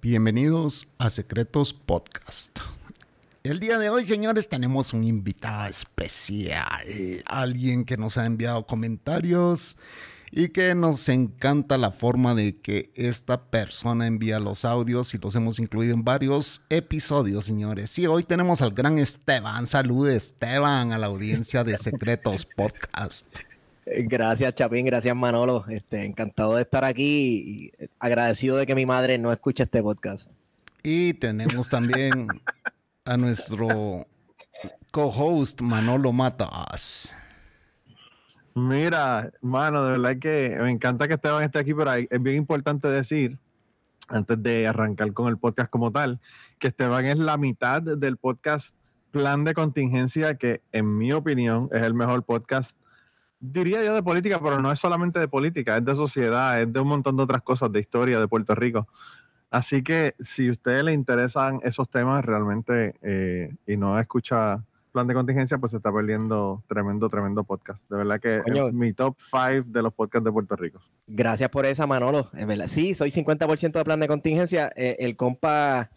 Bienvenidos a Secretos Podcast. El día de hoy, señores, tenemos un invitado especial, alguien que nos ha enviado comentarios y que nos encanta la forma de que esta persona envía los audios y los hemos incluido en varios episodios, señores. Y hoy tenemos al gran Esteban. Salud, Esteban, a la audiencia de Secretos Podcast. Gracias, Chapín. Gracias, Manolo. Este, encantado de estar aquí y agradecido de que mi madre no escuche este podcast. Y tenemos también a nuestro co-host Manolo Matas. Mira, mano, de verdad que me encanta que Esteban esté aquí, pero es bien importante decir, antes de arrancar con el podcast como tal, que Esteban es la mitad del podcast Plan de Contingencia, que en mi opinión es el mejor podcast, diría yo, de política, pero no es solamente de política, es de sociedad, es de un montón de otras cosas, de historia de Puerto Rico. Así que si a ustedes le interesan esos temas realmente eh, y no escucha plan de contingencia, pues se está perdiendo tremendo, tremendo podcast. De verdad que es mi top 5 de los podcasts de Puerto Rico. Gracias por esa, Manolo. Es verdad. Sí, soy 50% de plan de contingencia. Eh, el compa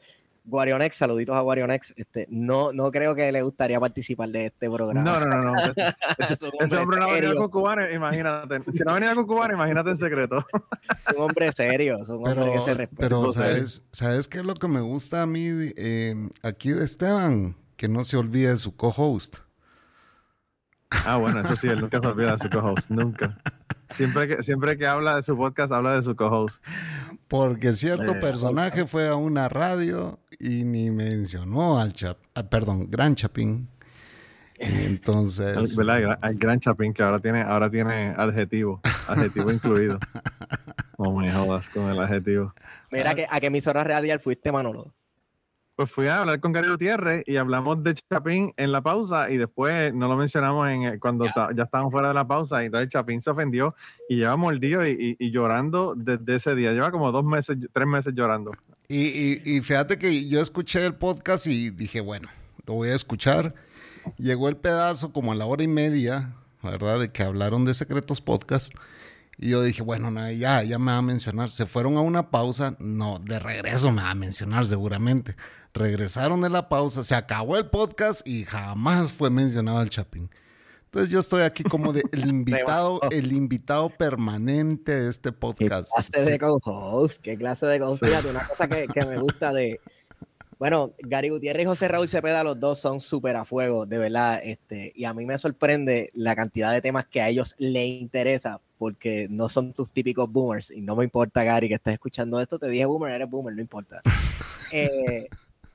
Guarionex, saluditos a Guarionex. Este, no, no creo que le gustaría participar de este programa. No, no, no. no. Ese, hombre no ha venido con cubanos, imagínate. Si no ha venido con cubanos, imagínate en secreto. Es un hombre serio, es un hombre que se respeta. Pero, ¿sabes, ¿sabes qué es lo que me gusta a mí eh, aquí de Esteban? Que no se olvide de su co-host. Ah, bueno, eso sí, él nunca se olvida de su co-host, nunca. Siempre que, siempre que habla de su podcast, habla de su co-host. Porque cierto personaje fue a una radio y ni mencionó al Chap, ah, perdón, Gran Chapín. entonces. ¿Verdad? Al Gran Chapín que ahora tiene, ahora tiene adjetivo, adjetivo incluido. No me jodas con el adjetivo. Mira, que, ¿a qué emisora radial fuiste, Manolo? Pues fui a hablar con Gary Gutiérrez y hablamos de Chapín en la pausa y después no lo mencionamos en eh, cuando ya estábamos fuera de la pausa y entonces Chapín se ofendió y lleva mordido y, y, llorando desde ese día. Lleva como dos meses, tres meses llorando. Y, y, fíjate que yo escuché el podcast y dije, bueno, lo voy a escuchar. Llegó el pedazo como a la hora y media, ¿verdad? De que hablaron de Secretos Podcast. Y yo dije, bueno, ya, ya me va a mencionar. Se fueron a una pausa. No, de regreso me va a mencionar seguramente regresaron de la pausa, se acabó el podcast y jamás fue mencionado el Chapín. Entonces yo estoy aquí como de el invitado, el invitado permanente de este podcast. ¿Qué clase de co-host? ¿Qué clase de co-host? una cosa que, que, me gusta de... Bueno, Gary Gutiérrez y José Raúl Cepeda, los dos son súper a fuego, de verdad. Este, y a mí me sorprende la cantidad de temas que a ellos les interesa, porque no son tus típicos boomers. Y no me importa, Gary, que estés escuchando esto. Te dije boomer, eres boomer, no importa. Eh,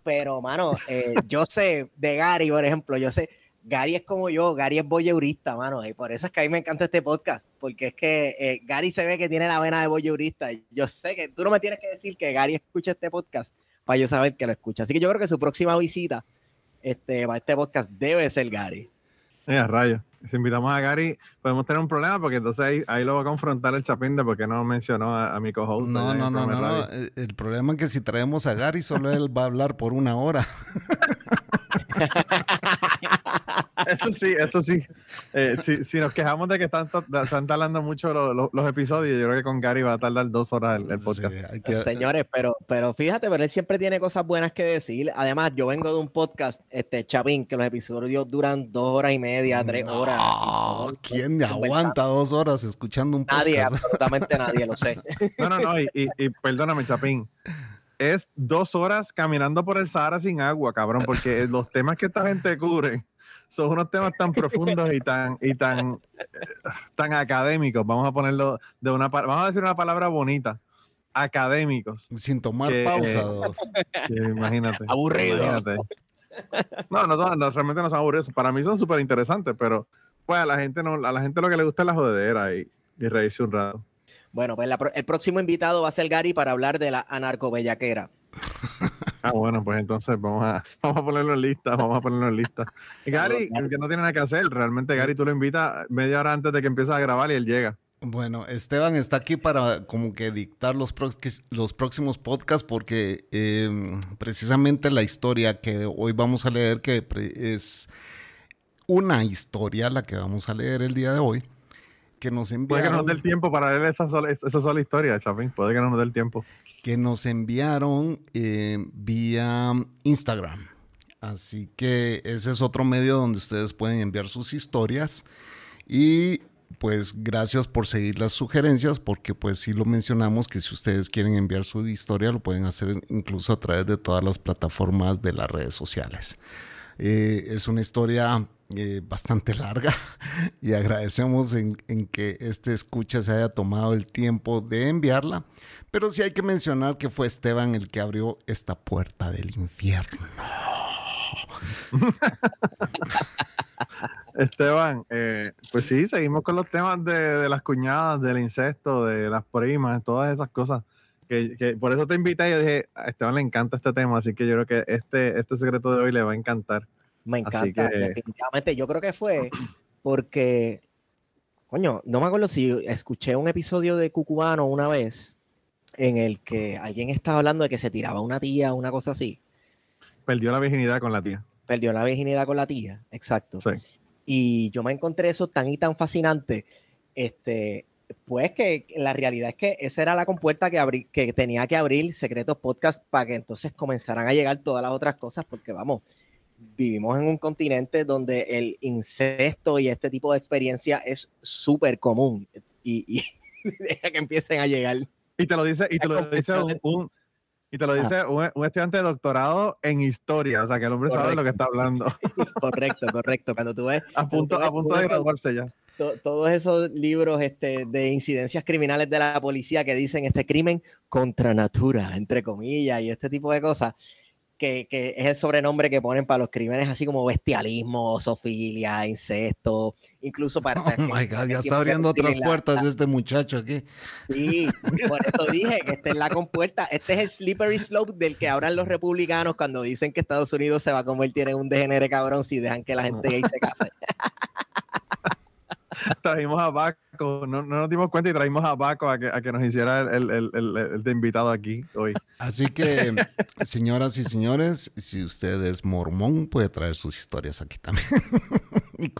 pero, mano, eh, yo sé de Gary, por ejemplo, yo sé, Gary es como yo, Gary es boyeurista, mano, y por eso es que a mí me encanta este podcast, porque es que eh, Gary se ve que tiene la vena de boyeurista. Yo sé que tú no me tienes que decir que Gary escucha este podcast para yo saber que lo escucha. Así que yo creo que su próxima visita este, para este podcast debe ser Gary. Mira, rayo. Si invitamos a Gary, podemos tener un problema porque entonces ahí, lo va a confrontar el Chapín de por qué no mencionó a, mi co-host. No, no, no, no, no. El problema es que si traemos a Gary, solo él va a hablar por una hora. eso sí, eso sí. Eh, si, nos quejamos de que están, están tardando mucho los, episodios, yo creo que con Gary va a tardar dos horas el, podcast. Señores, pero, pero fíjate, pero él siempre tiene cosas buenas que decir. Además, yo vengo de un podcast, este Chavín, que los episodios duran dos horas y media, tres horas. ¿Quién aguanta dos horas escuchando un podcast? Nadie, absolutamente nadie, lo sé. No, no, no, y, y, perdóname, Chapín es dos horas caminando por el Sahara sin agua, cabrón, porque los temas que esta gente cubre son unos temas tan profundos y tan y tan tan académicos. Vamos a ponerlo de una vamos a decir una palabra bonita. Académicos. Sin tomar pausa. imagínate. Aburridos. No, no, no, realmente no son aburridos. Para mí son súper interesantes, pero pues a la gente no, a la gente lo que le gusta es la jodedera y, y reírse un rato. Bueno, pues el próximo invitado va a ser Gary para hablar de la anarcobellaquera. Ah, bueno, pues entonces vamos a, vamos a ponerlo en lista, vamos a ponerlo en lista. Gary, que no tiene nada que hacer, realmente Gary tú lo invitas media hora antes de que empieces a grabar y él llega. Bueno, Esteban está aquí para como que dictar los, los próximos podcasts porque em, precisamente la historia que hoy vamos a leer, que es una historia la que vamos a leer el día de hoy, que nos enviaron. Puede que no nos dé el tiempo para leer esa sola, esa sola historia, Chapín. Puede que no nos dé el tiempo. Que nos enviaron eh, vía Instagram. Así que ese es otro medio donde ustedes pueden enviar sus historias. Y pues gracias por seguir las sugerencias, porque pues sí lo mencionamos que si ustedes quieren enviar su historia, lo pueden hacer incluso a través de todas las plataformas de las redes sociales. Eh, es una historia eh, bastante larga y agradecemos en, que este escucha se haya tomado el tiempo de enviarla. Pero sí hay que mencionar que fue Esteban el que abrió esta puerta del infierno. Esteban, eh, pues sí, seguimos con los temas de, las cuñadas, del incesto, de las primas, todas esas cosas. Que, por eso te invité y dije, a Esteban le encanta este tema, así que yo creo que este, este secreto de hoy le va a encantar. Me encanta, definitivamente. Yo creo que fue porque, coño, no me acuerdo si escuché un episodio de Cucubano una vez en el que alguien estaba hablando de que se tiraba una tía, una cosa así. Perdió la virginidad con la tía. Perdió la virginidad con la tía, exacto. Y yo me encontré eso tan y tan fascinante, este, pues que la realidad es que esa era la compuerta que, que tenía que abrir Secretos Podcast para que entonces comenzaran a llegar todas las otras cosas, porque vamos, vivimos en un continente donde el incesto y este tipo de experiencia es súper común y, deja que empiecen a llegar. Y te lo dice, y te lo dice un, y te lo dice un, estudiante de doctorado en historia, o sea que el hombre sabe lo que está hablando. correcto, correcto. Cuando tú ves. A punto, a punto de graduarse ya. todos esos libros este, de incidencias criminales de la policía que dicen este crimen contra natura, entre comillas, y este tipo de cosas que, es el sobrenombre que ponen para los crímenes así como bestialismo, sofilia, incesto, incluso para... Oh my God, ya está abriendo otras puertas este muchacho aquí. Sí, por eso dije que esta es la compuerta, este es el slippery slope del que hablan los republicanos cuando dicen que Estados Unidos se va a convertir en un degenere cabrón si dejan que la gente gay se case. trajimos a Baco, no, nos dimos cuenta y trajimos a Baco a que, a que nos hiciera el, el, el, de invitado aquí hoy. Así que, señoras y señores, si usted es mormón, puede traer sus historias aquí también. y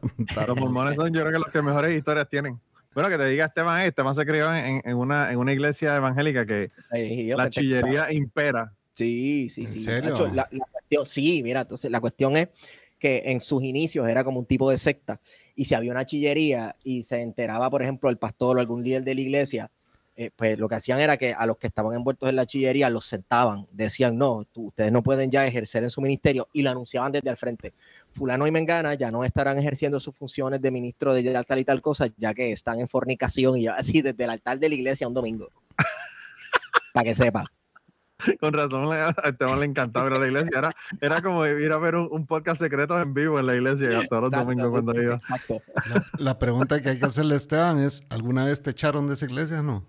Los mormones son, yo creo que los que mejores historias tienen. Bueno, que te diga Esteban, eh, Esteban se crió en, en, una, en una iglesia evangélica que la chillería impera. Sí, sí, sí. sí, mira, entonces la cuestión es que en sus inicios era como un tipo de secta y si había una chillería y se enteraba, por ejemplo, el pastor o algún líder de la iglesia, eh, pues lo que hacían era que a los que estaban envueltos en la chillería los sentaban, decían, no, ustedes no pueden ya ejercer en su ministerio y lo anunciaban desde el frente. Fulano y Mengana ya no estarán ejerciendo sus funciones de ministro de tal y tal cosa, ya que están en fornicación y así desde el altar de la iglesia un domingo. Para que sepa. Con razón a Esteban le encantaba ir a la iglesia. Era, era como ir a ver un, podcast secreto en vivo en la iglesia todos los domingos cuando iba. La, pregunta que hay que hacerle a Esteban es, ¿alguna vez te echaron de esa iglesia o no?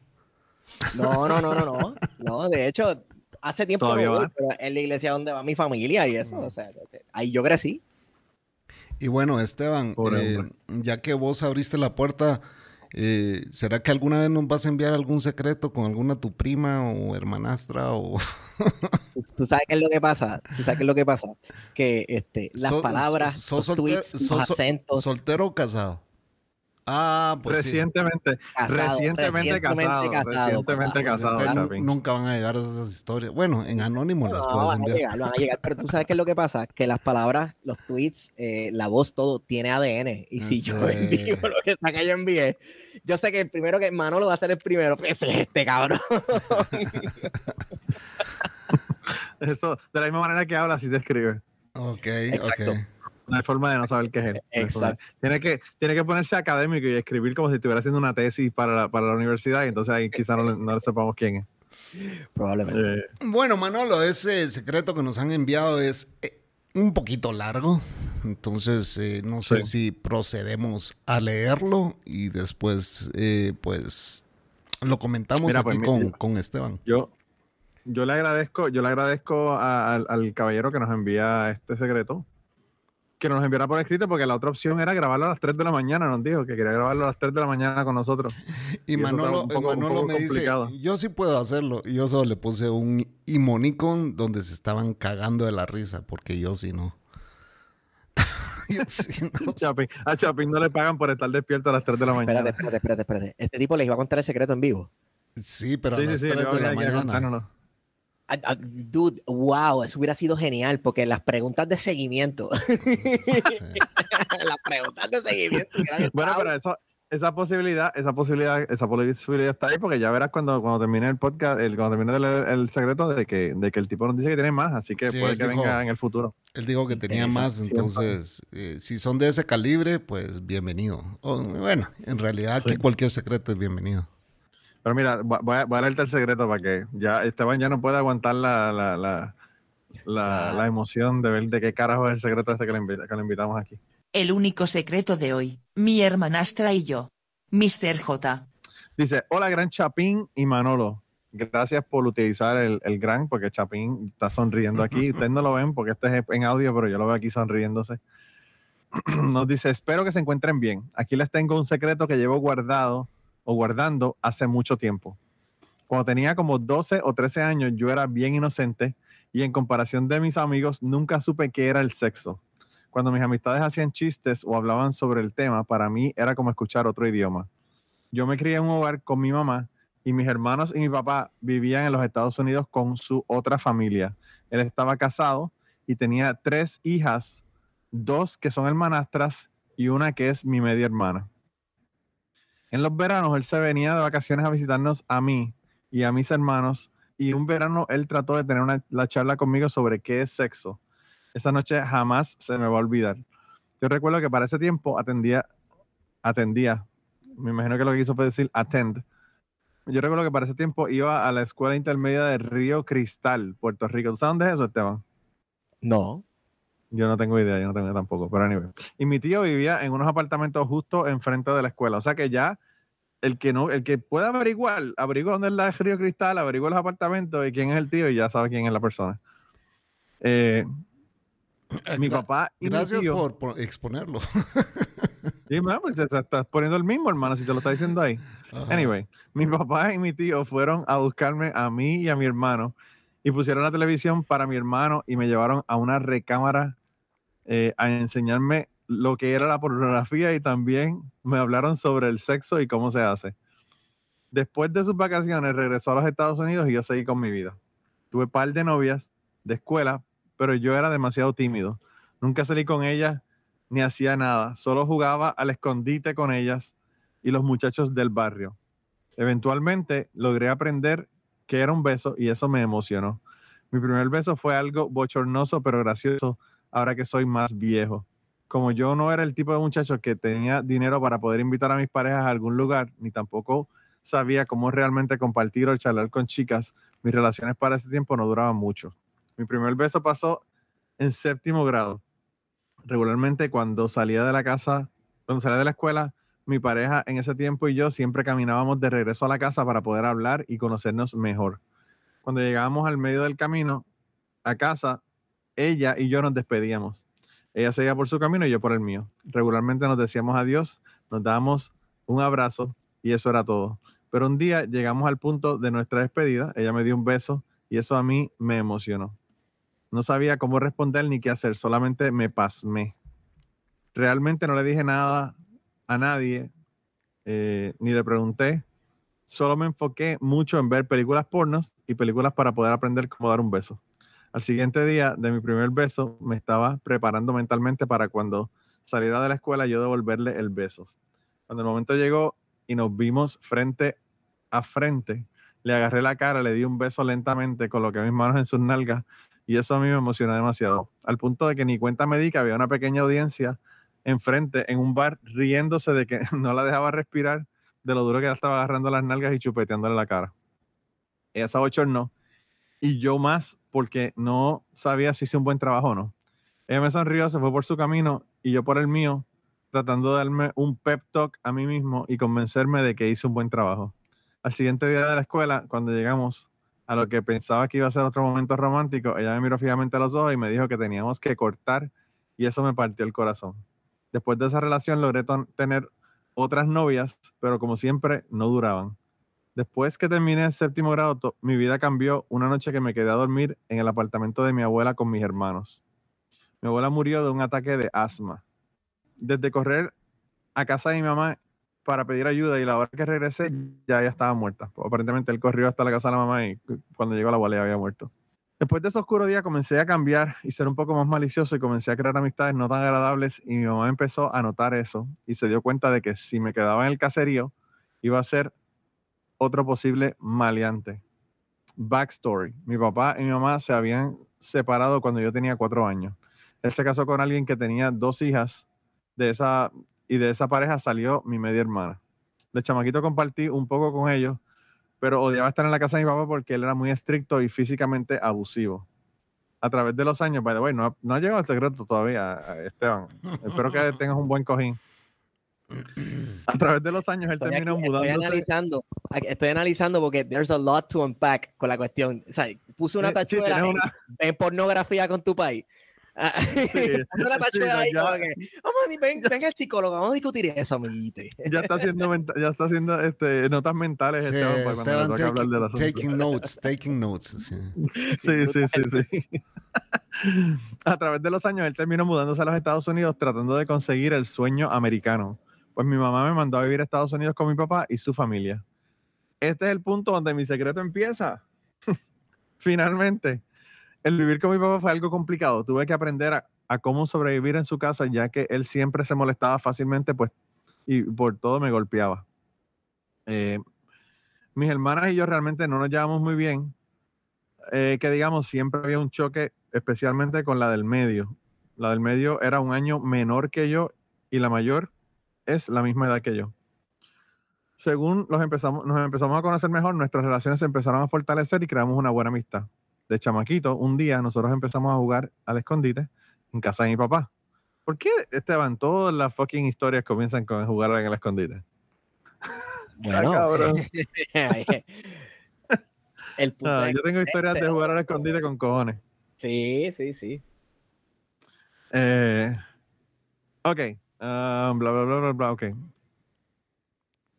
No, no, no, no, no. No, de hecho, hace tiempo no voy, pero es la iglesia donde va mi familia y eso. O sea, ahí yo crecí. Y bueno, Esteban, eh, ya que vos abriste la puerta eh, ¿Será que alguna vez nos vas a enviar algún secreto con alguna tu prima o hermanastra o ¿Tú sabes qué es lo que pasa? ¿Tú sabes qué es lo que pasa? Que este, las palabras, los tweets, los acentos. ¿Soltero o casado? Ah, pues recientemente, recientemente, casado, recientemente casado. nunca van a llegar a esas historias. Bueno, en anónimo las puedes van enviar. A llegar, van a llegar, pero tú sabes qué es lo que pasa, que las palabras, los tweets, eh, la voz, todo tiene ADN. Y si yo envío lo que está que yo envié, yo sé que el primero que Manolo va a ser el primero, pues es este cabrón. Eso, de la misma manera que habla, así te escribe. Ok, Exacto. ok. No hay forma de no saber qué es él. Exacto. Tiene que, tiene que ponerse académico y escribir como si estuviera haciendo una tesis para la, para la universidad y entonces ahí quizás no, le- no le sepamos quién es. Probablemente. Eh, Bueno, Manolo, ese secreto que nos han enviado es eh, un poquito largo. Entonces, eh, no sé Sí. si procedemos a leerlo y después, eh, pues, lo comentamos Mira, aquí pues, con, con Esteban. yo, yo le agradezco, yo le agradezco a- al, al caballero que nos envía este secreto. Que nos enviara por escrito, porque la otra opción era grabarlo a las 3 de la mañana, nos dijo que quería grabarlo a las 3 de la mañana con nosotros. Y, y Manolo, poco- me dice, yo sí puedo hacerlo. Y yo solo le puse un emoticon donde se estaban cagando de la risa, porque yo sí no. yo sí no. A Chapín no le pagan por estar despierto a las 3 de la Espérate, mañana. espérate, espérate, espérate. Este tipo les iba a contar el secreto en vivo. Sí, pero sí, a sí, las sí, 3 le de la mañana. contárnoslo. Ah, ah, Dude, wow, eso hubiera sido genial porque las preguntas de seguimiento, las preguntas de seguimiento. Bueno, pero eso, esa posibilidad, esa posibilidad, esa posibilidad está ahí porque ya verás cuando, cuando termine el podcast, el, cuando termine de leer el secreto de que, de que el tipo nos dice que tiene más, así que Sí, puede que dijo- venga en el futuro. Él dijo que tenía más, entonces, eh, si son de ese calibre, pues bienvenido. O, bueno, en realidad aquí Sí. cualquier secreto es bienvenido. Pero mira, voy a, voy a leerte el secreto para que ya Esteban ya no pueda aguantar la, la, la, la, la emoción de ver de qué carajo es el secreto este que le, invita- que le invitamos aquí. El único secreto de hoy, mi hermanastra y yo. Mr. J. Dice, hola gran Chapín y Manolo. Gracias por utilizar el, el gran, porque Chapín está sonriendo aquí. Ustedes no lo ven porque este es en audio, pero yo lo veo aquí sonriéndose. Nos dice, espero que se encuentren bien. Aquí les tengo un secreto que llevo guardado o guardando hace mucho tiempo. Cuando tenía como 12 o 13 años, yo era bien inocente y en comparación de mis amigos, nunca supe qué era el sexo. Cuando mis amistades hacían chistes o hablaban sobre el tema, para mí era como escuchar otro idioma. Yo me crié en un hogar con mi mamá y mis hermanos y mi papá vivían en los Estados Unidos con su otra familia. Él estaba casado y tenía tres hijas, dos que son hermanastras y una que es mi media hermana. En los veranos él se venía de vacaciones a visitarnos a mí y a mis hermanos y un verano él trató de tener una, la charla conmigo sobre qué es sexo. Esa noche jamás se me va a olvidar. Yo recuerdo que para ese tiempo atendía, atendía, me imagino que lo que hizo fue decir attend. Yo recuerdo que para ese tiempo iba a la escuela intermedia de Río Cristal, Puerto Rico. ¿Tú sabes dónde es eso, Esteban? No. Yo no tengo idea, yo no tengo idea tampoco, pero anyway. Y mi tío vivía en unos apartamentos justo enfrente de la escuela. O sea que ya el que no, el que pueda averiguar, averigua dónde es la Río Cristal, averigua los apartamentos y quién es el tío y ya sabe quién es la persona. Eh, mi Gra- papá y Gracias mi tío, por, por exponerlo. Sí, man, pues se- se está poniendo el mismo, hermano, si te lo está diciendo ahí. Ajá. Anyway, mi papá y mi tío fueron a buscarme a mí y a mi hermano y pusieron la televisión para mi hermano y me llevaron a una recámara eh, a enseñarme lo que era la pornografía y también me hablaron sobre el sexo y cómo se hace. Después de sus vacaciones regresó a los Estados Unidos y yo seguí con mi vida. Tuve par de novias de escuela, pero yo era demasiado tímido. Nunca salí con ellas ni hacía nada. Solo jugaba al escondite con ellas y los muchachos del barrio. Eventualmente logré aprender qué era un beso y eso me emocionó. Mi primer beso fue algo bochornoso pero gracioso ahora que soy más viejo. Como yo no era el tipo de muchacho que tenía dinero para poder invitar a mis parejas a algún lugar, ni tampoco sabía cómo realmente compartir o charlar con chicas, mis relaciones para ese tiempo no duraban mucho. Mi primer beso pasó en séptimo grado. Regularmente cuando salía de la casa, cuando salía de la escuela, mi pareja en ese tiempo y yo siempre caminábamos de regreso a la casa para poder hablar y conocernos mejor. Cuando llegábamos al medio del camino a casa, ella y yo nos despedíamos. Ella seguía por su camino y yo por el mío. Regularmente nos decíamos adiós, nos dábamos un abrazo y eso era todo. Pero un día llegamos al punto de nuestra despedida, ella me dio un beso y eso a mí me emocionó. No sabía cómo responder ni qué hacer, solamente me pasmé. Realmente no le dije nada a nadie, eh, ni le pregunté. Solo me enfoqué mucho en ver películas pornos y películas para poder aprender cómo dar un beso. Al siguiente día de mi primer beso, me estaba preparando mentalmente para cuando saliera de la escuela yo devolverle el beso. Cuando el momento llegó y nos vimos frente a frente, Le agarré la cara, le di un beso lentamente, coloqué mis manos en sus nalgas y eso a mí me emocionó demasiado. Al punto de que ni cuenta me di que había una pequeña audiencia enfrente en un bar riéndose de que no la dejaba respirar de lo duro que ella estaba agarrando las nalgas y chupeteándole la cara. Ella se no y yo más porque no sabía si hice un buen trabajo o no. Ella me sonrió, se fue por su camino y yo por el mío, tratando de darme un pep talk a mí mismo y convencerme de que hice un buen trabajo. Al siguiente día de la escuela, cuando llegamos a lo que pensaba que iba a ser otro momento romántico, ella me miró fijamente a los ojos y me dijo que teníamos que cortar y eso me partió el corazón. Después de esa relación logré tener otras novias, pero como siempre no duraban. Después que terminé el séptimo grado, mi vida cambió una noche que me quedé a dormir en el apartamento de mi abuela con mis hermanos. Mi abuela murió de un ataque de asma. Desde correr a casa de mi mamá para pedir ayuda y la hora que regresé ya ella estaba muerta. Aparentemente él corrió hasta la casa de la mamá y cuando llegó la abuela había muerto. Después de ese oscuro día comencé a cambiar y ser un poco más malicioso y comencé a crear amistades no tan agradables y mi mamá empezó a notar eso y se dio cuenta de que si me quedaba en el caserío iba a ser otro posible maleante. Backstory. Mi papá y mi mamá se habían separado cuando yo tenía cuatro años. Él se casó con alguien que tenía dos hijas de esa, y de esa pareja salió mi media hermana. De chamaquito compartí un poco con ellos, pero odiaba estar en la casa de mi papá porque él era muy estricto y físicamente abusivo. A través de los años, by the way, no, no ha llegado el secreto todavía, Esteban. Espero que tengas un buen cojín. A través de los años él terminó mudándose. Estoy analizando, estoy analizando porque there's a lot to unpack con la cuestión. O sea, puse una tachuela en pornografía con tu país. Ah, una tachuela ahí vamos a, ven, venga el psicólogo, vamos a discutir eso, amiguito. Ya está haciendo, ya está haciendo este, notas mentales sí, Esteban, Esteban hablar de la taking notes, taking notes. Sí, sí, sí, sí. A través de los años él terminó mudándose a los Estados Unidos tratando de conseguir el sueño americano. Pues mi mamá me mandó a vivir a Estados Unidos con mi papá y su familia. Este es el punto donde mi secreto empieza. Finalmente, el vivir con mi papá fue algo complicado. Tuve que aprender a, cómo sobrevivir en su casa, ya que él siempre se molestaba fácilmente, pues, y por todo me golpeaba. Eh, mis hermanas y yo realmente no nos llevamos muy bien. Eh, que digamos, siempre había un choque, especialmente con la del medio. La del medio era un año menor que yo y la mayor es la misma edad que yo. Según los empezamos, nos empezamos a conocer mejor, nuestras relaciones se empezaron a fortalecer y creamos una buena amistad. De chamaquito, un día nosotros empezamos a jugar al escondite en casa de mi papá. ¿Por qué, Esteban, todas las fucking historias comienzan con jugar en el escondite? Bueno, el ah, yo tengo historias de jugar al escondite con cojones. Sí, sí, sí. Eh, ok. Ah, bla, bla, bla, bla, bla, ok.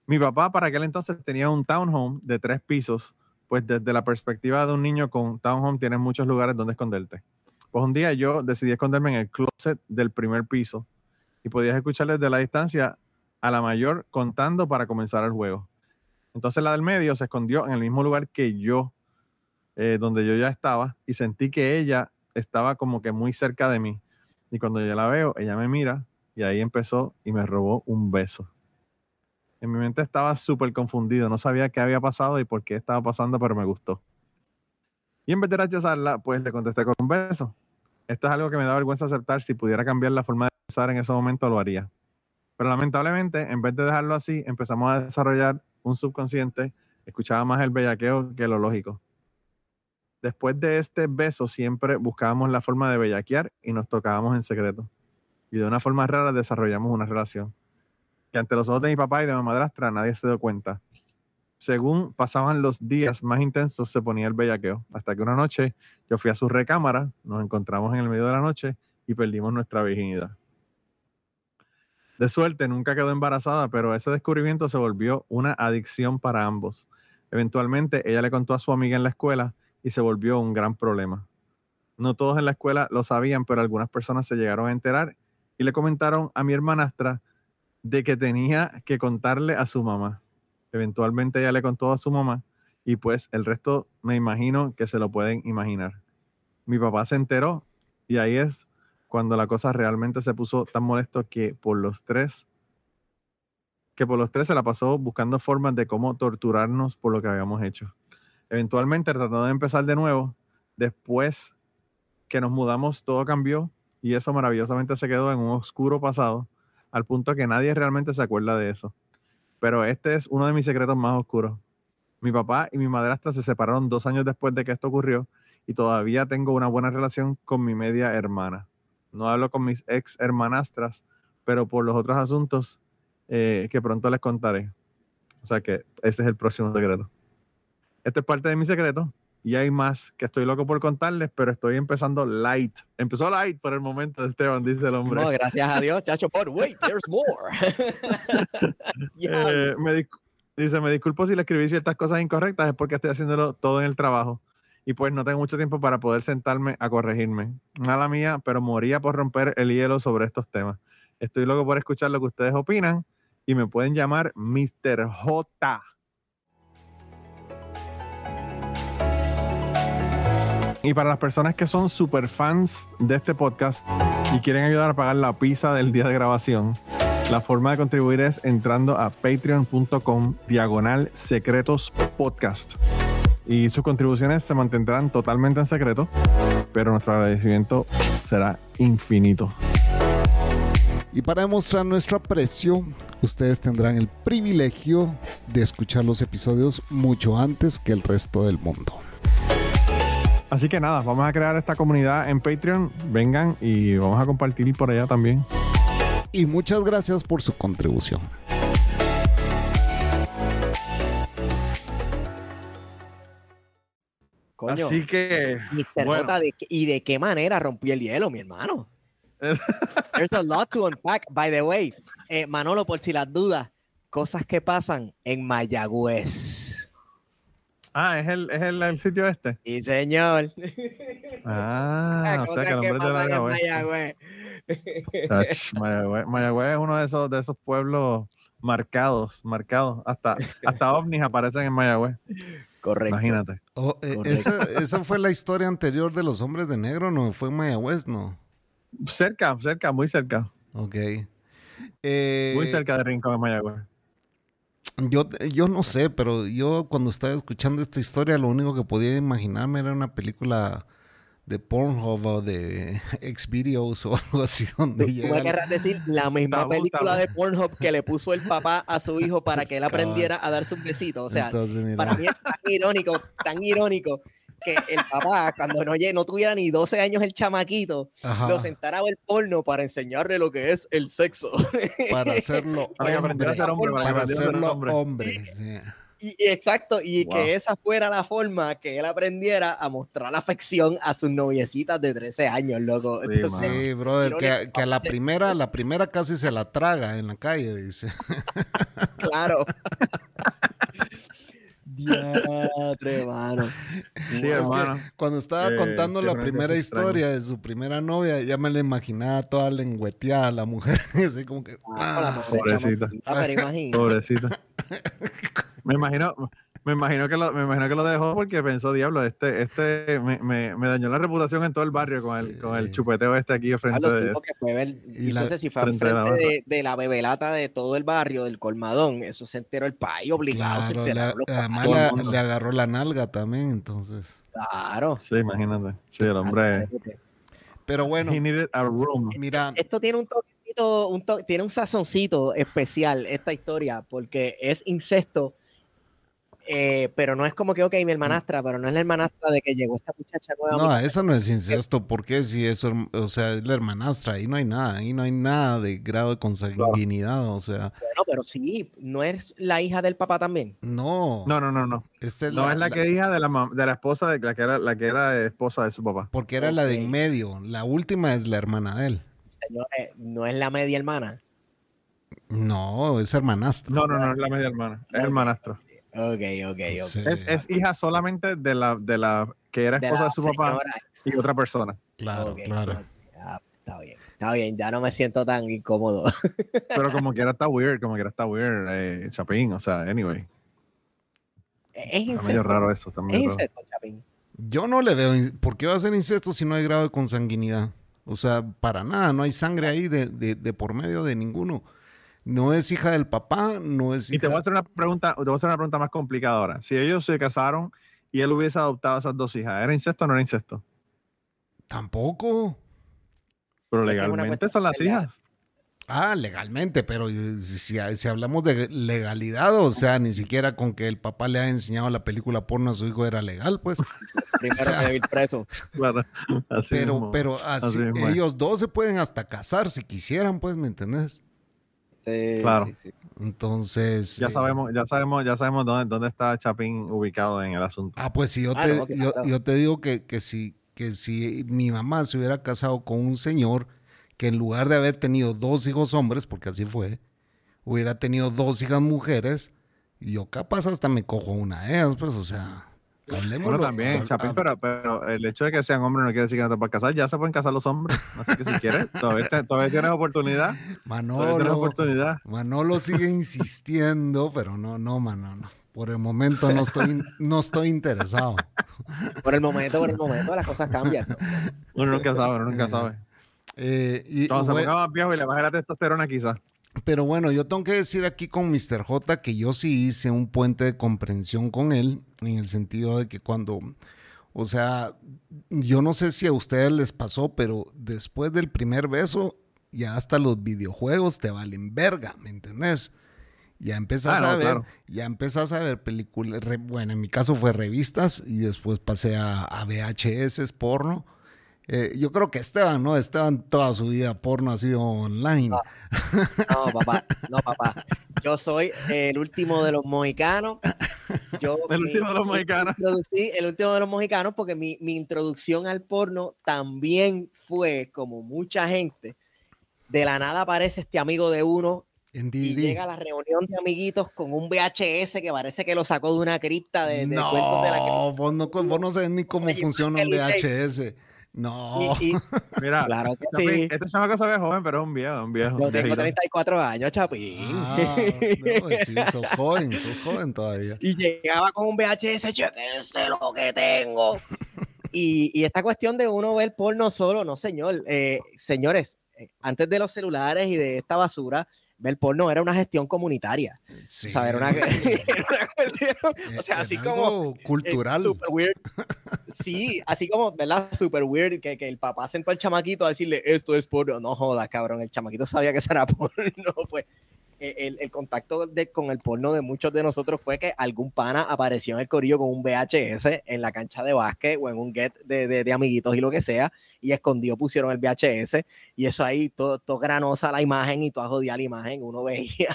Mi papá para aquel entonces tenía un townhome de tres pisos, pues desde la perspectiva de un niño con townhome tienes muchos lugares donde esconderte. Pues un día yo decidí esconderme en el closet del primer piso y podías escuchar desde la distancia a la mayor contando para comenzar el juego. Entonces la del medio se escondió en el mismo lugar que yo, eh, donde yo ya estaba, y sentí que ella estaba como que muy cerca de mí. Y cuando yo la veo, ella me mira y ahí empezó y me robó un beso. En mi mente estaba súper confundido, no sabía qué había pasado y por qué estaba pasando, pero me gustó. Y en vez de rechazarla, pues le contesté con un beso. Esto es algo que me da vergüenza aceptar. Si pudiera cambiar la forma de besar en ese momento, lo haría. Pero lamentablemente, en vez de dejarlo así, empezamos a desarrollar un subconsciente. Escuchaba más el bellaqueo que lo lógico. Después de este beso, siempre buscábamos la forma de bellaquear y nos tocábamos en secreto y de una forma rara desarrollamos una relación. Que ante los ojos de mi papá y de mi madrastra nadie se dio cuenta. Según pasaban los días más intensos, se ponía el bellaqueo. Hasta que una noche yo fui a su recámara, nos encontramos en el medio de la noche y perdimos nuestra virginidad. De suerte, nunca quedó embarazada, pero ese descubrimiento se volvió una adicción para ambos. Eventualmente, ella le contó a su amiga en la escuela y se volvió un gran problema. No todos en la escuela lo sabían, pero algunas personas se llegaron a enterar y le comentaron a mi hermanastra de que tenía que contarle a su mamá. Eventualmente ella le contó a su mamá y pues el resto me imagino que se lo pueden imaginar. Mi papá se enteró y ahí es cuando la cosa realmente se puso tan molesto que por los tres que por los tres se la pasó buscando formas de cómo torturarnos por lo que habíamos hecho. Eventualmente, tratando de empezar de nuevo, después que nos mudamos, todo cambió y eso maravillosamente se quedó en un oscuro pasado, al punto que nadie realmente se acuerda de eso. Pero este es uno de mis secretos más oscuros. Mi papá y mi madrastra se separaron dos años después de que esto ocurrió y todavía tengo una buena relación con mi media hermana. No hablo con mis ex hermanastras, pero por los otros asuntos eh, que pronto les contaré. O sea que ese es el próximo secreto. Este es parte de mi secreto y hay más que estoy loco por contarles, pero estoy empezando light. Empezó light por el momento, Esteban, dice el hombre. No, gracias a Dios, chacho, por wait, there's more. Eh, me dice, me disculpo si le escribí ciertas cosas incorrectas, es porque estoy haciéndolo todo en el trabajo y pues no tengo mucho tiempo para poder sentarme a corregirme. Nada mía, pero moría por romper el hielo sobre estos temas. Estoy loco por escuchar lo que ustedes opinan y me pueden llamar Mr. J. Y para las personas que son super fans de este podcast y quieren ayudar a pagar la pizza del día de grabación, la forma de contribuir es entrando a patreon.com diagonal secretos podcast. Y sus contribuciones se mantendrán totalmente en secreto, pero nuestro agradecimiento será infinito. Y para demostrar nuestro aprecio, ustedes tendrán el privilegio de escuchar los episodios mucho antes que el resto del mundo. Así que nada, vamos a crear esta comunidad en Patreon. Vengan y vamos a compartir por allá también. Y muchas gracias por su contribución. Coño, Así que, Mr. bueno. J, ¿de qué- ¿y de qué manera rompió el hielo, mi hermano? There's a lot to unpack. By the way, eh, Manolo, por si las dudas, cosas que pasan en Mayagüez. Ah, es el, es el, el sitio este. Y señor. Ah, o sea que el que hombre de Mayagüez. Mayagüez. Ach, Mayagüez. Mayagüez es uno de esos, de esos pueblos marcados, marcados. Hasta, hasta ovnis aparecen en Mayagüez. Correcto. Imagínate. Oh, eh, Correcto. esa, esa fue la historia anterior de los hombres de negro, ¿no? Fue en Mayagüez, ¿no? Cerca, cerca, muy cerca. Ok. Eh, Muy cerca de Rincón de Mayagüez. Yo, yo no sé, pero yo cuando estaba escuchando esta historia, lo único que podía imaginarme era una película de Pornhub o de Xvideos o algo así, donde Tú me llega... querrás decir la misma Tabú, película de Pornhub que le puso el papá a su hijo para que él aprendiera a dar sus besitos. O sea, Entonces, para mí es tan irónico, tan irónico que el papá, cuando no, tuviera ni 12 años el chamaquito, ajá, lo sentara a ver porno para enseñarle lo que es el sexo. para hacerlo Para a ser hombre, para para hacerlo hombre. hombre. Y, y exacto, y Wow. que esa fuera la forma que él aprendiera a mostrar afección a sus noviecitas de 13 años, loco. Sí, Entonces, mano. Sí, brother, que a la primera, la primera casi se la traga en la calle, dice. claro. Diatre, mano. Sí, Es que hermano. Cuando estaba Eh, contando la primera extraño. historia de su primera novia, ya me la imaginaba toda lengüeteada la mujer, así como que... Ah, ah, pobrecita. pero imagina. Pobrecita. Me imagino, me imagino que lo, me imagino que lo dejó porque pensó, diablo, este, este me, me, me dañó la reputación en todo el barrio con el, con el chupeteo este aquí A frente los de tipos que fue ver, Y la- entonces si fue frente la frente de, de la bebelata de todo el barrio, del colmadón, eso se enteró el país, obligado se Claro, le, enteraron los además el le- agarró la nalga también, entonces. Claro. Sí, imagínate. Sí, el hombre. Pero bueno, He needed a room. mira, Esto tiene un toquecito, un to- tiene un sazoncito especial, esta historia, porque es incesto, eh, pero no es como que, ok, mi hermanastra, pero no es la hermanastra de que llegó esta muchacha nueva. no, eso no es incesto, porque si eso, o sea, es la hermanastra, ahí no hay nada, ahí no hay nada de grado de consanguinidad, o sea, Bueno, pero sí, no es la hija del papá también. no, No, no, no, no. esta es No es la que hija de la, de la esposa de la que era la que era esposa de su papá. porque era la de en medio, la última es la hermana de él. Señores, no es la media hermana. No, es hermanastra. No, no, no es la media hermana, es hermanastro. Ok, ok, ok. Sí, Es, es hija solamente de la, de la que era De esposa la de su papá y otra persona. claro, claro. Ah, está bien, está bien, ya no me siento tan incómodo. Pero como quiera está weird, como quiera está weird, eh, Chapín. O sea, anyway. Es Está incesto. medio raro eso. Es incesto, Chapín. Yo no le veo, ¿por qué va a ser incesto si no hay grado de consanguinidad? O sea, para nada, no hay sangre ahí de, de- de por medio de ninguno. No es hija del papá, no es hija... Y te voy a hacer una pregunta, te voy a hacer una pregunta más complicada ahora. Si ellos se casaron y él hubiese adoptado a esas dos hijas, ¿era incesto o no era incesto? Tampoco. Pero legalmente son las hijas. Ah, legalmente, pero si, si- si hablamos de legalidad, o sea, ni siquiera con que el papá le haya enseñado la película porno a su hijo era legal, pues. Primero O sea, que debe ir preso. Claro, así pero, mismo. pero así, ellos dos se pueden hasta casar si quisieran, pues, ¿me entendés? Sí, Claro. sí, sí. Entonces. ya eh, sabemos, ya sabemos, ya sabemos dónde, dónde está Chapín ubicado en el asunto. Ah, pues si yo, Ah, te, no, yo, claro. yo te digo que, que, si, que si mi mamá se hubiera casado con un señor que en lugar de haber tenido dos hijos hombres, porque así fue, hubiera tenido dos hijas mujeres, y yo capaz hasta me cojo una de ellas, pues, o sea. Bueno, también, Chapín, pero, pero el hecho de que sean hombres no quiere decir que no te puedas casar. Ya se pueden casar los hombres. Así que si quieres, todavía, todavía tienes oportunidad. Todavía tienes Manolo, oportunidad. Manolo sigue insistiendo, pero no, no, Manolo. Por el momento no estoy, no estoy interesado. Por el momento, por el momento, las cosas cambian. ¿no? Uno nunca sabe, uno nunca sabe. Eh, y, Cuando se bueno, ponga más viejo y le baje la testosterona, quizás. Pero bueno, yo tengo que decir aquí con Mr. J que yo sí hice un puente de comprensión con él, en el sentido de que cuando, o sea, yo no sé si a ustedes les pasó, pero después del primer beso, ya hasta los videojuegos te valen verga, ¿me entendés? Ya empezás Ah, no, a ver, claro. ya empezás a ver películas, bueno, en mi caso fue revistas y después pasé a, a VHS, porno. Eh, yo creo que Esteban, ¿no? Esteban toda su vida porno ha sido online. No, papá, no, papá. Yo soy el último de los mohicanos. Yo, El mi- último de los mi- mohicanos. introducí- el último de los mohicanos porque mi, mi introducción al porno también fue, como mucha gente, de la nada aparece este amigo de uno En y llega a la reunión de amiguitos con un VHS que parece que lo sacó de una cripta de, de no, cuentos de la que... vos no, vos no sabes ni cómo Oye, funciona un. VHS. No. Y, y Mira, claro que Chapín, sí. este chamaco se ve joven, pero es un viejo, un viejo. Yo un tengo viejito. 34 años, Chapín. Ah, no, sí, sos joven, sos joven todavía. y llegaba con un VHS, chequense lo que tengo. Y, y esta cuestión de uno ver porno solo, no señor. Eh, señores, eh, antes de los celulares y de esta basura, ver porno era una gestión comunitaria. Sí. O sea, era una, era una o sea, Es así como cultural. eh, super weird. Sí, así como, ¿verdad? Super weird que, que el papá sentó al chamaquito a decirle esto es porno. No jodas, cabrón. El chamaquito sabía que eso era porno. Pues eh, el, el contacto de- con el porno de muchos de nosotros fue que algún pana apareció en el corillo con un VHS en la cancha de básquet o en un get de, de- de amiguitos y lo que sea, y escondido pusieron el VHS, y eso ahí todo, todo granosa la imagen y toda jodida la imagen, uno veía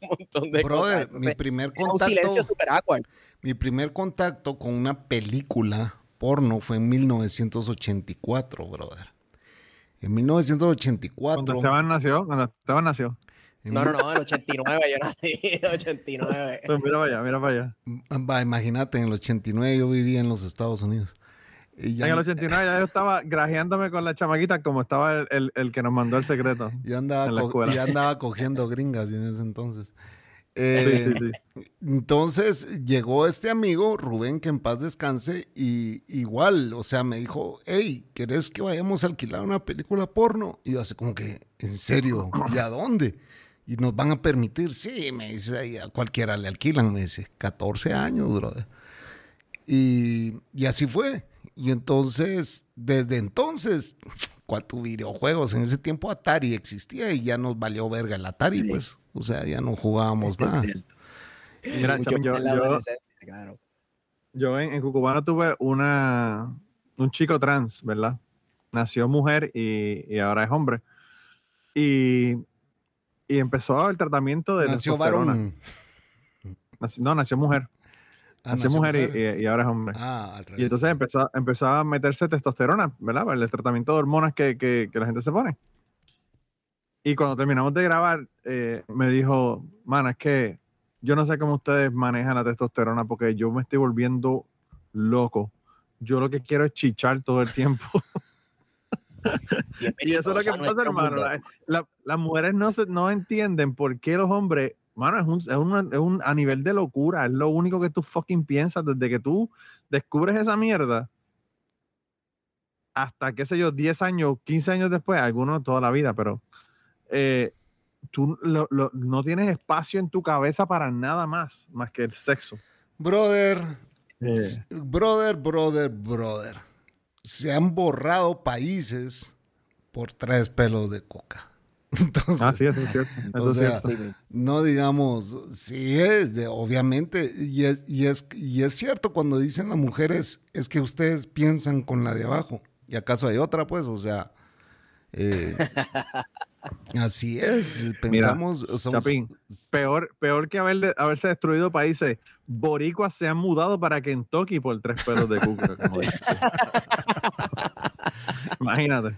un montón de cosas. Brother, Entonces, mi primer era un silencio contacto, super awkward. mi primer contacto con una película porno fue en 1984, brother. En 1984. Cuando Esteban nació, cuando Esteban nació. En No, no, no, el 89, yo nací en el 89. Pues mira para allá, mira para allá. Va, imagínate, en el 89 yo vivía en los Estados Unidos. Y ya- En el 89 ya yo estaba grajeándome con la chamaquita como estaba el, el- el que nos mandó el secreto. Yo andaba, en la co- escuela. yo andaba cogiendo gringas en ese entonces. Sí, Eh, sí, sí. Entonces llegó este amigo, Rubén, que en paz descanse, y igual, o sea, me dijo, hey, ¿querés que vayamos a alquilar una película porno? Y yo así como que, ¿en serio? ¿Y a dónde? Y nos van a permitir, sí, me dice, "ahí a cualquiera le alquilan, me dice, 14 años, brother. Y, y así fue. Y entonces, desde entonces, ¿cuál tu videojuegos? En ese tiempo Atari existía y ya nos valió verga el Atari, pues. O sea, ya no jugábamos nada. Mira, yo, yo- yo en, en Cucubano tuve una, un chico trans, ¿verdad? Nació mujer y, y ahora es hombre. Y, y empezó el tratamiento de Nació testosterona. varón. Nació- no, nació mujer. Ah, nació mujer, y- Y, y ahora es hombre. Ah, al revés. Y entonces empezó, empezó a meterse testosterona, ¿verdad? El tratamiento de hormonas que, que- que la gente se pone. Y cuando terminamos de grabar, eh, me dijo, mana, es que yo no sé cómo ustedes manejan la testosterona porque yo me estoy volviendo loco. Yo lo que quiero es chichar todo el tiempo. y eso es lo que pasa, hermano. mundo. La- la- las mujeres no, se, no entienden por qué los hombres, mano, es un, es, una- es un- a nivel de locura. Es lo único que tú fucking piensas desde que tú descubres esa mierda hasta, qué sé yo, 10 años, 15 años después, algunos toda la vida, pero eh, tú lo- lo- no tienes espacio en tu cabeza para nada más, más que el sexo. Brother, Eh, brother, brother, brother. Se han borrado países por tres pelos de coca. Entonces, ah, sí, eso es cierto. Eso o es sea, cierto. no digamos, sí es, de, obviamente, y es, y, es, y es cierto cuando dicen las mujeres, es que ustedes piensan con la de abajo. ¿Y acaso hay otra, pues? O sea, eh, así es, pensamos... somos- Chapín, Peor, peor que haber haberse destruido países, boricuas se han mudado para Kentucky por tres pelos de cuca. Imagínate.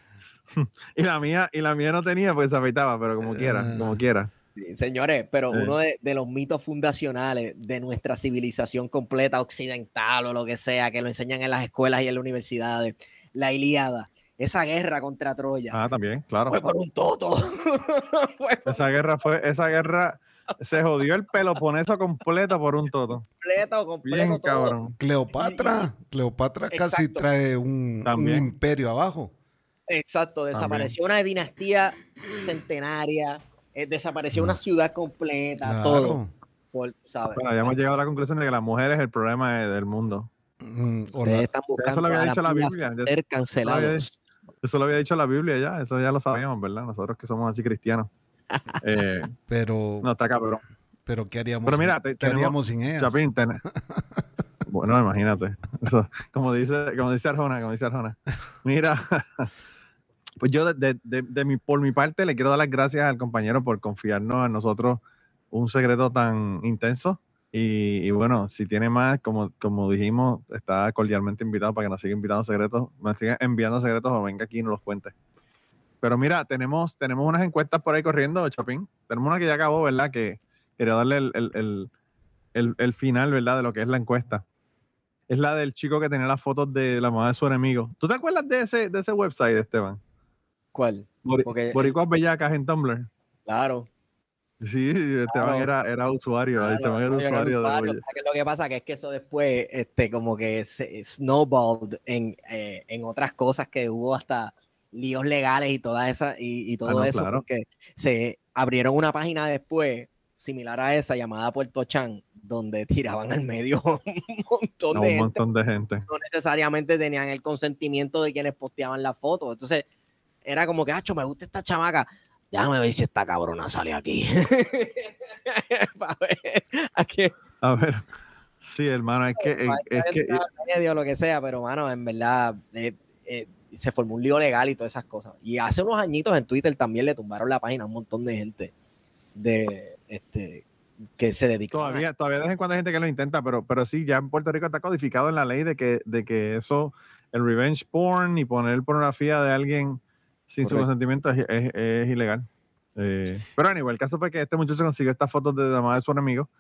Y la mía, y la mía no tenía, pues se afeitaba, pero como quiera, como quiera. Sí, Señores, pero Sí. uno de, de los mitos fundacionales de nuestra civilización completa occidental o lo que sea, que lo enseñan en las escuelas y en las universidades, la Ilíada, esa guerra contra Troya, Ah, también, claro. fue por un toto. Esa guerra fue, esa guerra se jodió el Peloponeso completo por un toto. completo, completo Bien todo. cabrón. Cleopatra, Cleopatra casi trae un, un También. imperio abajo. Exacto, desapareció una dinastía centenaria, eh, desapareció una ciudad completa, Claro. todo. Por, ¿sabes? Bueno, ya hemos llegado a la conclusión de que la mujer es el problema de- del mundo. Mm, o Ustedes la- están buscando lo había dicho la Biblia, ser Eso lo, había, cancelados. eso lo había dicho la Biblia ya, eso ya lo sabíamos, ¿verdad? Nosotros que somos así cristianos. Eh, pero, no, está cabrón. pero ¿qué haríamos, Pero mira, sin- te- ¿qué tenemos- haríamos sin ellas? Chapín, ten- bueno, imagínate. Eso, como dice, como dice Arjona, como dice Arjona. Mira, pues yo de, de- de- de mi, por mi parte le quiero dar las gracias al compañero por confiarnos a nosotros un secreto tan intenso. Y, y bueno, si tiene más, como, como dijimos, está cordialmente invitado para que nos siga invitando secretos, nos siga enviando secretos o venga aquí y nos los cuente. Pero mira, tenemos, tenemos unas encuestas por ahí corriendo, Chapín. Tenemos una que ya acabó, ¿verdad? Que quería darle el, el- el- el, final, ¿verdad? De lo que es la encuesta. Es la del chico que tenía las fotos de la mamá de su enemigo. ¿Tú te acuerdas de ese, de ese website, Esteban? ¿Cuál? Bori- Porque- Boricuas Bellacas en Tumblr. Claro. Sí, Esteban Claro. era, era usuario. Claro, Esteban era era usuario de usuario, que lo que pasa que es que eso después, este, como que se snowballed en, eh, en otras cosas que hubo hasta líos legales y todas esas y, y todo Ah, no, eso, claro. porque se abrieron una página después similar a esa llamada Puerto Chan, donde tiraban al medio un montón a de un gente, montón de gente. no necesariamente tenían el consentimiento de quienes posteaban las fotos. Entonces, era como que, acho, me gusta esta chamaca. Déjame ver si esta cabrona sale aquí. Pa' ver a A ver, sí, hermano, es que, es, es que medio, lo que sea, pero mano, en verdad eh, eh, se formó un lío legal y todas esas cosas. Y hace unos añitos en Twitter también le tumbaron la página a un montón de gente de este que se dedicó todavía, todavía de vez en cuando hay gente que lo intenta, pero, pero sí, ya en Puerto Rico está codificado en la ley de que, de que eso, el revenge porn y poner pornografía de alguien sin su consentimiento es, es- es ilegal. Eh, pero anyway, el caso fue que este muchacho consiguió estas fotos de la madre de su enemigo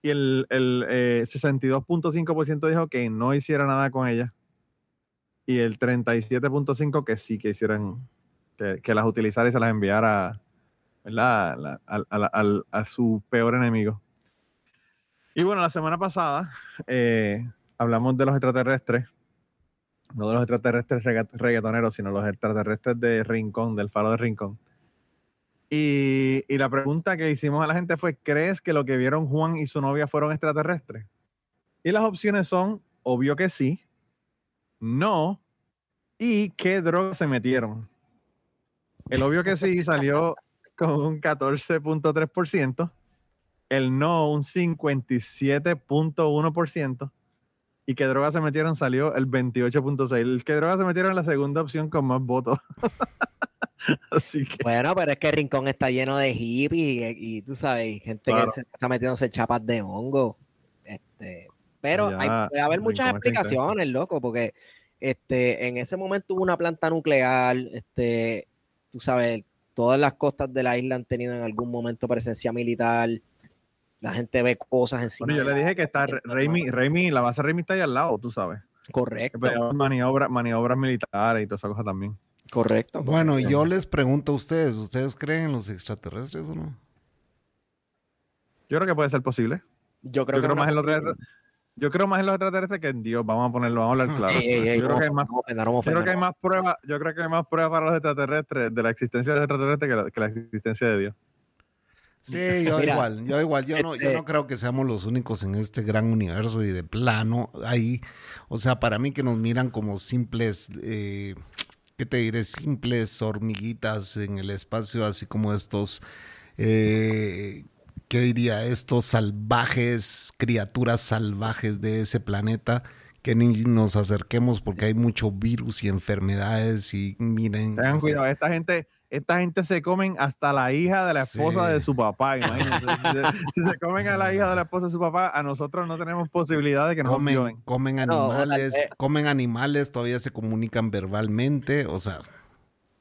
y el, el eh, 62.5% dijo que no hiciera nada con ella y el 37.5% que sí que hicieran, que, que las utilizara y se las enviara ¿verdad? Al- a su peor enemigo. Y bueno, la semana pasada eh, hablamos de los extraterrestres, no de los extraterrestres reggaetoneros, sino los extraterrestres de Rincón, del faro de Rincón. Y, y la pregunta que hicimos a la gente fue, ¿crees que lo que vieron Juan y su novia fueron extraterrestres? Y las opciones son, obvio que sí, no, y qué drogas se metieron. El obvio que sí salió con un 14.3%, el no un 57.1%, y que drogas se metieron salió el 28.6%. El que drogas se metieron en la segunda opción con más votos. Así que Bueno, pero es que Rincón está lleno de hippies y, y tú sabes, gente Claro. que se está metiéndose chapas de hongo. Este, pero hay, puede haber muchas explicaciones, loco, porque este, en ese momento hubo una planta nuclear, este, tú sabes, todas las costas de la isla han tenido en algún momento presencia militar. La gente ve cosas encima. bueno, yo le dije que está Raimi, Raimi, la base Raimi está ahí al lado, tú sabes. Correcto, puede haber maniobras, maniobras militares y todas esas cosas también. correcto. Bueno, yo les pregunto a ustedes, ¿ustedes creen en los extraterrestres o no? Yo creo que puede ser posible. Yo creo, Yo que creo es una más en los posibilidad. Yo creo más en los extraterrestres que en Dios. Vamos a ponerlo, vamos a hablar claro. Ey, ey, ey, yo creo que hay más creo que hay pruebas, yo creo que hay más pruebas para los extraterrestres, de la existencia de los extraterrestres que la, que la existencia de Dios. Sí, yo Mira, igual, yo igual, yo no, yo este- no creo que seamos los únicos en este gran universo y de plano ahí, o sea, para mí que nos miran como simples, eh, ¿qué te diré? Simples hormiguitas en el espacio, así como estos, eh, ¿qué diría? Estos salvajes, criaturas salvajes de ese planeta, que ni nos acerquemos porque hay mucho virus y enfermedades y miren. Tengan cuidado, esta gente, esta gente se comen hasta la hija de la esposa Sí. de su papá. Imagínense. si, se, comen a la hija de la esposa de su papá, a nosotros no tenemos posibilidad de que nos comen, violen. comen animales, vez- comen animales, todavía se comunican verbalmente, o sea,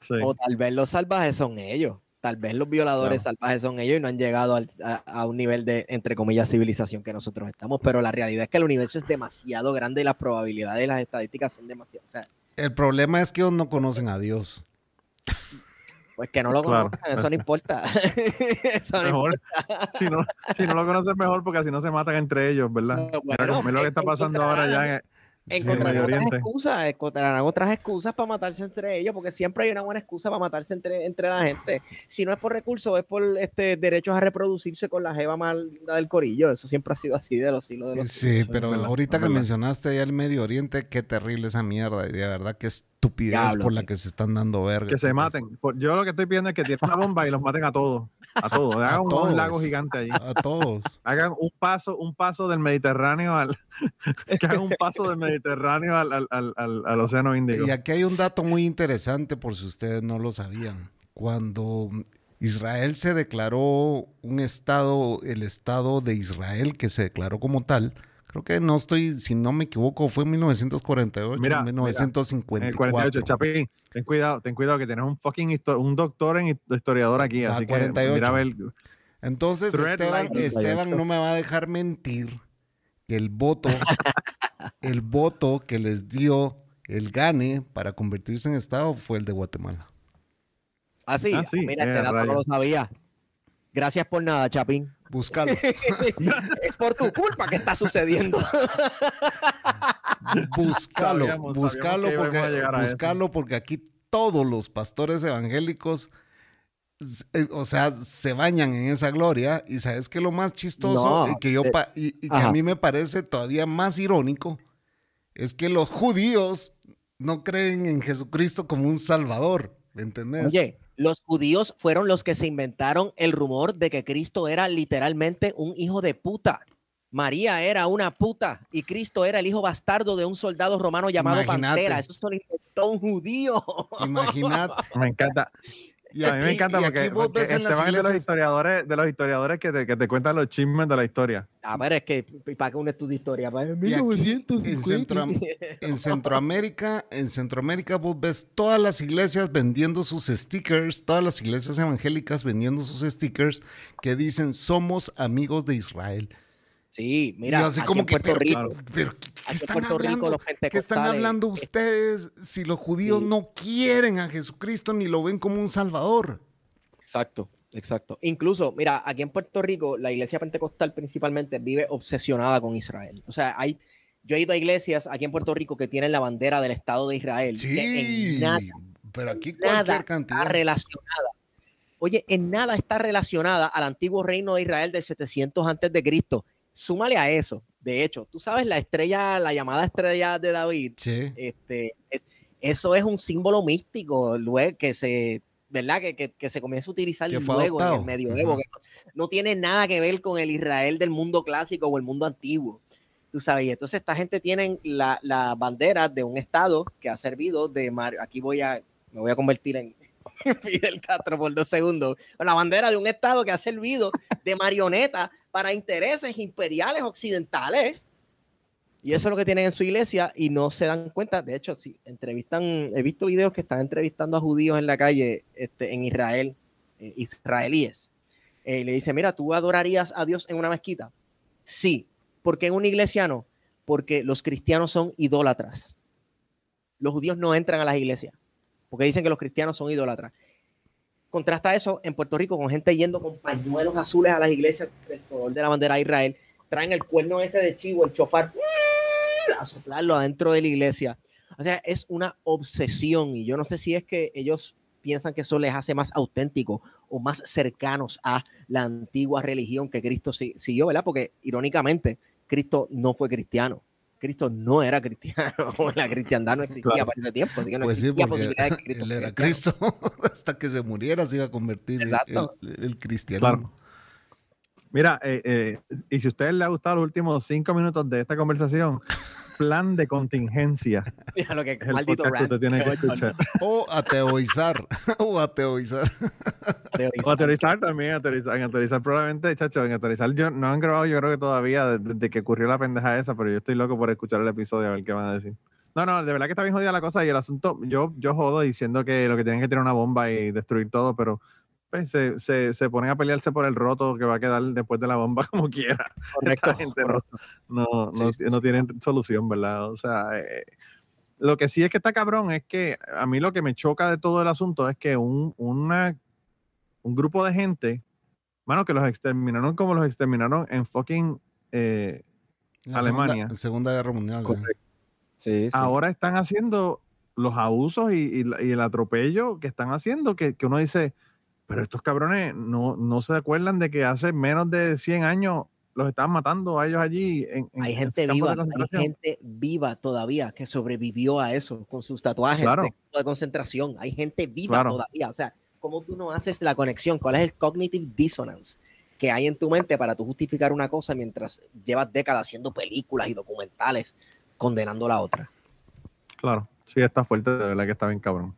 Sí. O tal vez los salvajes son ellos. Tal vez los violadores Claro. salvajes son ellos y no han llegado al- a, a un nivel de, entre comillas, civilización que nosotros estamos. Pero la realidad es que el universo es demasiado grande y las probabilidades y las estadísticas son demasiado. O sea, el problema es que ellos no conocen a Dios. pues que no lo Claro. conozcan, eso no importa. eso no Mejor, si, no, si no lo conocen mejor, porque así no se matan entre ellos, ¿verdad? No, bueno, lo que está pasando ahora ya en, encontrarán otras Oriente. excusas, encontrarán otras excusas para matarse entre ellos, porque siempre hay una buena excusa para matarse entre, entre la gente. Si no es por recursos, es por este derechos a reproducirse con la jeva más linda del corillo. Eso siempre ha sido así de los siglos de los Sí, pero verdad, ahorita que mencionaste allá el Medio Oriente, qué terrible esa mierda, y de verdad qué estupidez Diablo, por la que se están dando verga. que se maten. Yo lo que estoy pidiendo es que tiren una bomba y los maten a todos. A todos. Hagan un- todos. un lago gigante allí. A todos. Hagan un paso, un paso del Mediterráneo al. que hagan un paso del Mediterráneo al, al, al, al- al Océano Índico. Y aquí hay un dato muy interesante por si ustedes no lo sabían. Cuando Israel se declaró un estado, el estado de Israel que se declaró como tal, creo que no estoy, si no me equivoco, fue en 1948, Mira, mira, En 1954. el 48, Chapín, ten cuidado, ten cuidado que tienes un fucking un doctor en his- historiador aquí, Ah, así 48. que mira a ver. Entonces, Esteban. Esteban no me va a dejar mentir que el voto, el voto que les dio el gane para convertirse en estado fue el de Guatemala. Ah, sí, Ah, sí, mira, eh, este dato no lo sabía. Gracias por nada, Chapín. Búscalo. es por tu culpa que está sucediendo. Búscalo, Sabíamos- búscalo sabíamos porque, búscalo porque aquí todos los pastores evangélicos, o sea, se bañan en esa gloria. Y sabes que lo más chistoso No, y que yo eh, pa- y, y que a mí me parece todavía más irónico es que los judíos no creen en Jesucristo como un salvador. ¿Me entendés? Oye, los judíos fueron los que se inventaron el rumor de que Cristo era literalmente un hijo de puta. María era una puta y Cristo era el hijo bastardo de un soldado romano llamado Imagínate. Pantera. Eso se lo inventó un judío. Imagínate. Me encanta. Y a mí me aquí- encanta porque, aquí vos porque ves en las Esteban es de los historiadores, de los historiadores que te, que te cuentan los chismes de la historia. A ver, es que para que uno estudia historia. para aquí, en, Centroam- en Centroamérica, en Centroamérica vos ves todas las iglesias vendiendo sus stickers, todas las iglesias evangélicas vendiendo sus stickers que dicen somos amigos de Israel. Sí, mira, así aquí como en que, Puerto pero, Rico, pero ¿qué, qué están Puerto hablando? los ¿Qué están pentecostales, hablando ustedes si los judíos Sí. no quieren a Jesucristo ni lo ven como un salvador? Exacto, exacto. Incluso, mira, aquí en Puerto Rico, la iglesia pentecostal principalmente vive obsesionada con Israel. O sea, hay, yo he ido a iglesias aquí en Puerto Rico que tienen la bandera del Estado de Israel. que Sí, en nada, pero aquí nada cualquier está cantidad. relacionada. Oye, en nada está relacionada al antiguo reino de Israel del 700 antes de Cristo. Súmale a eso. De hecho, tú sabes la estrella, la llamada estrella de David, Sí. este, es- eso es un símbolo místico luego que se, ¿verdad? Que, que- que se comienza a utilizar luego en adoptado. el medioevo, que no, no tiene nada que ver con el Israel del mundo clásico o el mundo antiguo. Tú sabes, y entonces esta gente tiene la, la bandera de un estado que ha servido de mar, aquí voy a, me voy a convertir en Fidel Castro por dos segundos, la bandera de un estado que ha servido de marioneta para intereses imperiales occidentales. Y eso es lo que tienen en su iglesia y no se dan cuenta. De hecho, si entrevistan, he visto videos que están entrevistando a judíos en la calle este, en Israel, eh, israelíes. Eh, le dice, mira, ¿tú adorarías a Dios en una mezquita? Sí. ¿Por qué en un iglesia no? Porque los cristianos son idólatras. Los judíos no entran a las iglesias porque dicen que los cristianos son idólatras. Contrasta eso en Puerto Rico con gente yendo con pañuelos azules a las iglesias del color de la bandera de Israel. Traen el cuerno ese de chivo, el chofar, a soplarlo adentro de la iglesia. O sea, es una obsesión y yo no sé si es que ellos piensan que eso les hace más auténtico o más cercanos a la antigua religión que Cristo siguió, ¿verdad? Porque irónicamente, Cristo no fue cristiano. Cristo no era cristiano, la cristiandad no existía para ese tiempo. Así que no Pues sí, existía posibilidad de que Cristo él era cristiano. Cristo. Hasta que se muriera se iba a convertir en Exacto. el, el cristianismo. Mira, eh, eh, y si a ustedes les ha gustado los últimos cinco minutos de esta conversación, plan de contingencia. Mira lo que Es maldito que rant. usted tiene que escuchar. O ateoizar. o ateoizar. O aterrizar también, aterrizar, en aterrizar probablemente, chacho, en aterrizar yo, no han grabado yo creo que todavía desde, desde que ocurrió la pendeja esa, pero yo estoy loco por escuchar el episodio a ver qué van a decir. No, no, de verdad que está bien jodida la cosa y el asunto, yo, yo jodo diciendo que lo que tienen que tirar una bomba y destruir todo, pero pues, se, se, se ponen a pelearse por el roto que va a quedar después de la bomba como quiera. Correcto. Esta gente no, no, no, Sí, sí, no sí, tienen solución, ¿verdad? O sea, eh, lo que sí es que está cabrón es que a mí lo que me choca de todo el asunto es que un, una, un grupo de gente, bueno, que los exterminaron como los exterminaron en fucking eh, La Alemania. Segunda, Segunda Guerra Mundial. Sí, sí. ahora están haciendo los abusos y, y el atropello que están haciendo, que, que uno dice, pero estos cabrones no, no se acuerdan de que hace menos de 100 años los estaban matando a ellos allí. En, en- hay en gente viva, hay gente viva todavía que sobrevivió a eso con sus tatuajes Claro. de, concentración. Hay gente viva Claro. todavía. O sea, ¿cómo tú no haces la conexión? ¿Cuál es el cognitive dissonance que hay en tu mente para tú justificar una cosa mientras llevas décadas haciendo películas y documentales condenando la otra? Claro, sí, está fuerte, de verdad que está bien cabrón.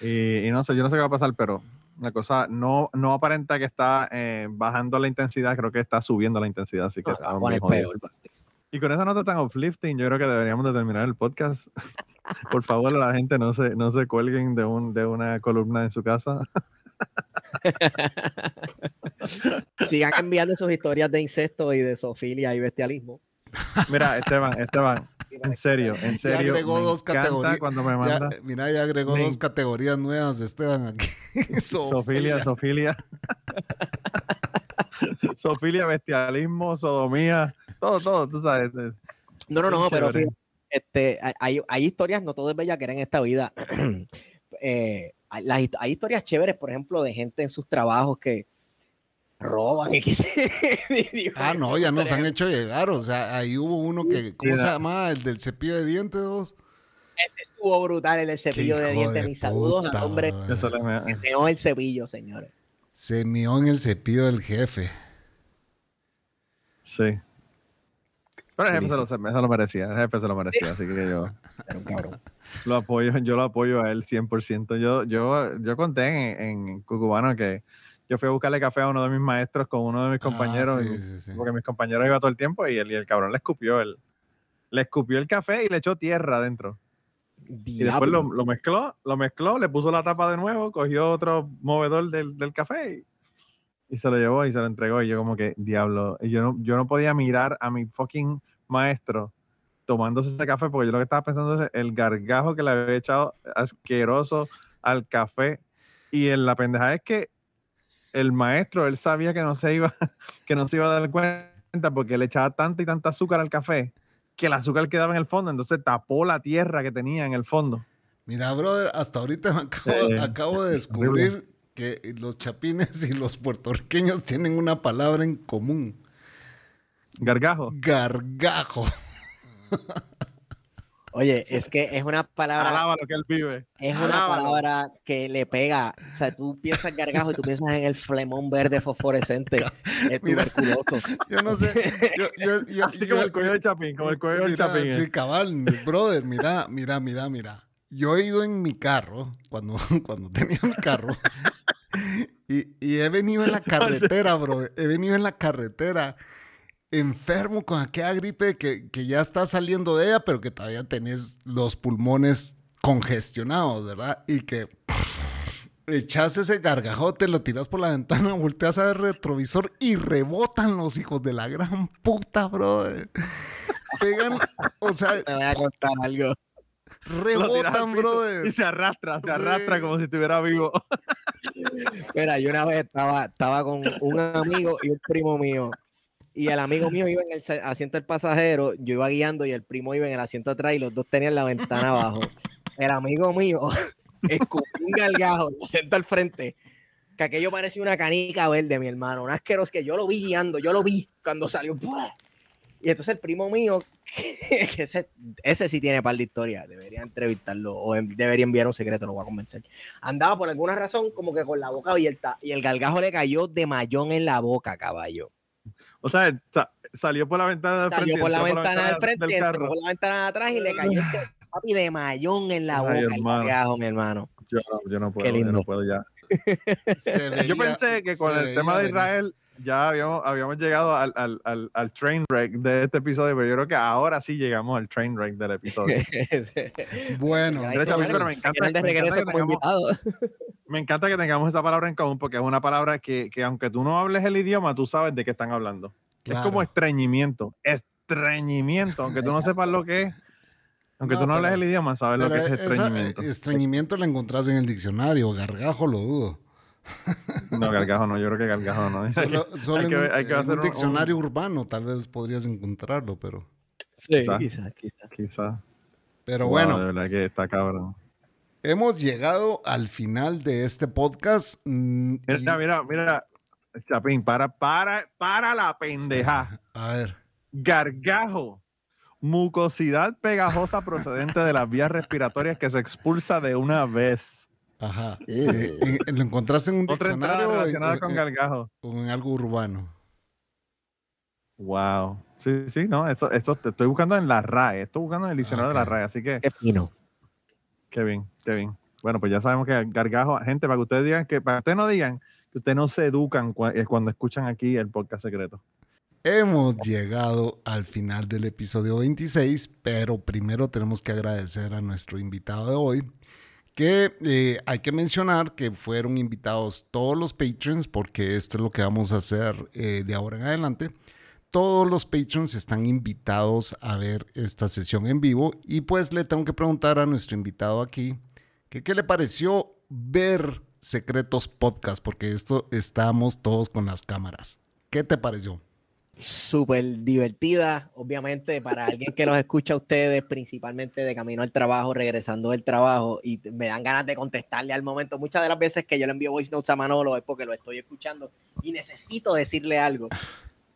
Y, y no sé, yo no sé qué va a pasar, pero la cosa no, no aparenta que está eh, bajando la intensidad, creo que está subiendo la intensidad, así que No, peor. Y con esa nota tan uplifting, yo creo que deberíamos de terminar el podcast. Por favor, la gente no se, no se cuelguen de, un, de una columna en su casa. Sigan enviando sus historias de incesto y de zoofilia y bestialismo. Mira, Esteban, Esteban, en serio, en Ya serio. agregó me dos categorías. Cuando me Ya, manda mira, ya agregó Me- dos categorías nuevas, Esteban, aquí. Sofilia, Sofilia. Sofilia, bestialismo, sodomía, todo, todo, tú sabes. eh, No, no, no, pero fíjate, este, hay- hay, historias, no todo es bellaquera en esta vida. Eh, hay historias chéveres, por ejemplo, de gente en sus trabajos que roban y que se- Ah, no, ya nos han hecho llegar. O sea, ahí hubo uno que, ¿cómo se llama? El del cepillo de dientes, dos. Estuvo brutal el del cepillo de dientes. de Mis saludos al hombre que meó el cepillo, señores. Se mió en el cepillo del jefe. Sí. Pero el jefe se lo, se lo merecía, el jefe se lo merecía, así que yo Era un cabrón. lo apoyo, yo lo apoyo a él 100%. Yo, yo, yo conté en, en Cucubano que yo fui a buscarle café a uno de mis maestros con uno de mis compañeros, Ah, y- sí, sí, sí. porque mis compañeros iban todo el tiempo y el, y el cabrón le escupió el, le escupió el café y le echó tierra adentro. Y después lo, lo mezcló, lo mezcló, le puso la tapa de nuevo, cogió otro movedor del, del café y, y se lo llevó y se lo entregó. Y yo como que, diablo, y yo no, yo no podía mirar a mi fucking maestro tomándose ese café porque yo lo que estaba pensando es el gargajo que le había echado asqueroso al café. Y en la pendejada es que el maestro, él sabía que no se iba, que no se iba a dar cuenta porque le echaba tanta y tanta azúcar al café que el azúcar quedaba en el fondo, entonces tapó la tierra que tenía en el fondo. Mira, brother, hasta ahorita me acabo, Eh, acabo de descubrir que los chapines y los puertorriqueños tienen una palabra en común. Gargajo. Gargajo. Oye, es que es una palabra, Alaba lo que él vive. es una alábalo. palabra que le pega. O sea, tú piensas gargajo y tú piensas en el flemón verde fosforescente, el Mira. tuberculoso. Yo no sé. Yo, yo, yo- Así como el cuello del chapín, como el cuello Mira, chapín. Sí, eh. cabal, brother, mira, mira, mira, mira. Yo he ido en mi carro, cuando, cuando tenía mi carro, y, y he venido en la carretera, brother. He venido en la carretera enfermo con aquella gripe que, que ya está saliendo de ella, pero que todavía tenés los pulmones congestionados, ¿verdad? Y que echas ese gargajote, lo tiras por la ventana, volteas a ver retrovisor y rebotan los hijos de la gran puta, brother. Pegan, o sea, Te voy a contar algo. Rebotan, brother. Y se arrastra, se Sí. arrastra como si estuviera vivo. Mira, yo una vez estaba, estaba con un amigo y un primo mío. Y el amigo mío iba en el asiento del pasajero, yo iba guiando y el primo iba en el asiento atrás y los dos tenían la ventana abajo. El amigo mío escupió un gargajo, el asiento al frente. que aquello parecía una canica verde, mi hermano. Un asqueroso que yo lo vi guiando, yo lo vi cuando salió. Y entonces el primo mío, ese, sí tiene par de historia, debería entrevistarlo o en- debería enviar un secreto, lo voy a convencer. Andaba por alguna razón como que con la boca abierta y el gargajo le cayó de mayón en la boca, caballo. O sea, sa- salió por la ventana del frente. Salió y por la ventana del frente, del entró por la ventana de atrás y le cayó este papi de mayón en la Ay, boca, hermano. gargajo, mi hermano. Yo, no- yo no puedo, yo lindo. no puedo ya. Se Yo veía- pensé que con el veía tema de venir. Israel ya habíamos, habíamos llegado al, al, al, al train wreck de este episodio, pero yo creo que ahora sí llegamos al train wreck del episodio. Bueno, me encanta- que como tengamos- invitados. Me encanta que tengamos esa palabra en común porque es una palabra que, que aunque tú no hables el idioma, tú sabes de qué están hablando. Es Claro. como estreñimiento, estreñimiento, aunque tú no sepas lo que es. Aunque No, tú no hables el idioma, sabes lo que es esa- estreñimiento. estreñimiento lo encontrás en el diccionario, gargajo lo dudo. No, gargajo no, yo creo que gargajo no. Solo, solo hay en, que un- ver- hay que en hacer un un- diccionario urbano tal vez podrías encontrarlo, pero, Sí, Quizá. quizás, quizás. Quizás. pero Wow, bueno, De verdad que está cabrón. hemos llegado al final de este podcast. mm, y- Mira, mira, mira. Chapín, para, para, para la pendeja. a ver, Gargajo. Mucosidad pegajosa procedente de las vías respiratorias que se expulsa de una vez. Ajá. Eh, eh, ¿Lo encontraste en un Otra diccionario relacionada con gargajo. o en algo urbano? Wow. Sí, sí, no. Esto, esto te estoy buscando en la RAE. Estoy buscando en el diccionario de la. RAE. Así que, Qué fino. qué bien, qué bien. Bueno, pues ya sabemos que gargajo, gente, para que ustedes digan que, para que ustedes no digan que ustedes no se educan eh, cuando escuchan aquí el podcast secreto. Hemos llegado al final del episodio 26, pero primero tenemos que agradecer a nuestro invitado de hoy, que eh, hay que mencionar que fueron invitados todos los patrons, porque esto es lo que vamos a hacer eh, de ahora en adelante. Todos los patrons están invitados a ver esta sesión en vivo y pues le tengo que preguntar a nuestro invitado aquí que qué le pareció ver Secretos Podcast, porque esto estamos todos con las cámaras. ¿Qué te pareció? Súper divertida, obviamente, para alguien que los escucha a ustedes, principalmente de camino al trabajo, regresando del trabajo, y me dan ganas de contestarle al momento. Muchas de las veces que yo le envío voice notes a Manolo es porque lo estoy escuchando y necesito decirle algo.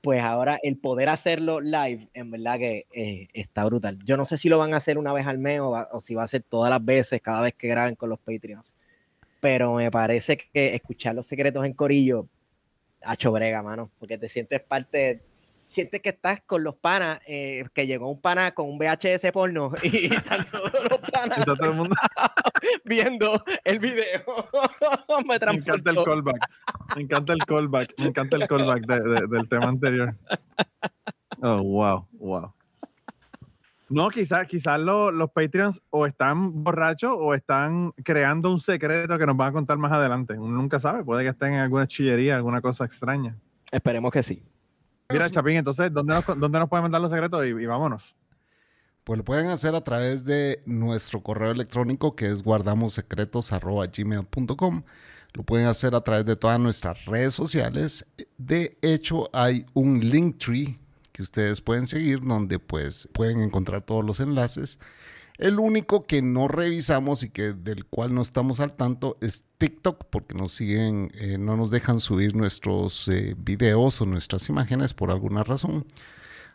Pues ahora el poder hacerlo live, en verdad que eh, está brutal. Yo no sé si lo van a hacer una vez al mes o, o si va a ser todas las veces, cada vez que graben con los Patreons. Pero me parece que escuchar los secretos en Corillo Hacho brega, mano, porque te sientes parte, sientes que estás con los panas, eh, que llegó un pana con un VHS porno y están todos los panas todo el mundo. viendo el video. Me Me encanta el callback. Me encanta el callback. Me encanta el callback de- de- del tema anterior. Oh, wow, wow. No, quizás quizás lo- los Patreons o están borrachos o están creando un secreto que nos van a contar más adelante. Uno nunca sabe, puede que estén en alguna chillería, alguna cosa extraña. Esperemos que sí. Mira, Chapín, entonces, ¿dónde nos, dónde nos pueden mandar los secretos? Y, y vámonos. Pues lo pueden hacer a través de nuestro correo electrónico que es guardamossecretos.gmail.com. Lo pueden hacer a través de todas nuestras redes sociales. De hecho, hay un link tree que ustedes pueden seguir donde pues pueden encontrar todos los enlaces. El único que no revisamos y que del cual no estamos al tanto es TikTok porque nos siguen, eh, no nos dejan subir nuestros eh, videos o nuestras imágenes por alguna razón.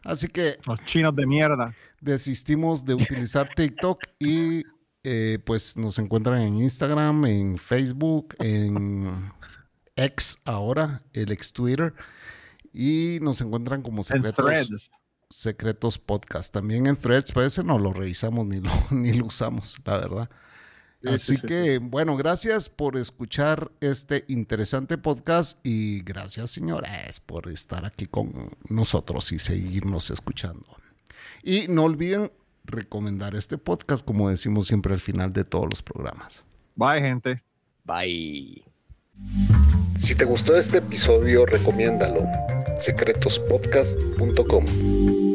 Así que Los chinos de mierda. desistimos de utilizar TikTok y eh, pues nos encuentran en Instagram, en Facebook, en X ahora, el ex Twitter. Y nos encuentran como secretos, secretos podcast. También en threads, pero ese no lo revisamos ni lo, ni lo usamos, la verdad. Sí, Así sí, sí, que, bueno, gracias por escuchar este interesante podcast y gracias, señores, por estar aquí con nosotros y seguirnos escuchando. Y no olviden recomendar este podcast, como decimos siempre al final de todos los programas. Bye, gente. Bye. Si te gustó este episodio, recomiéndalo. secretospodcast.com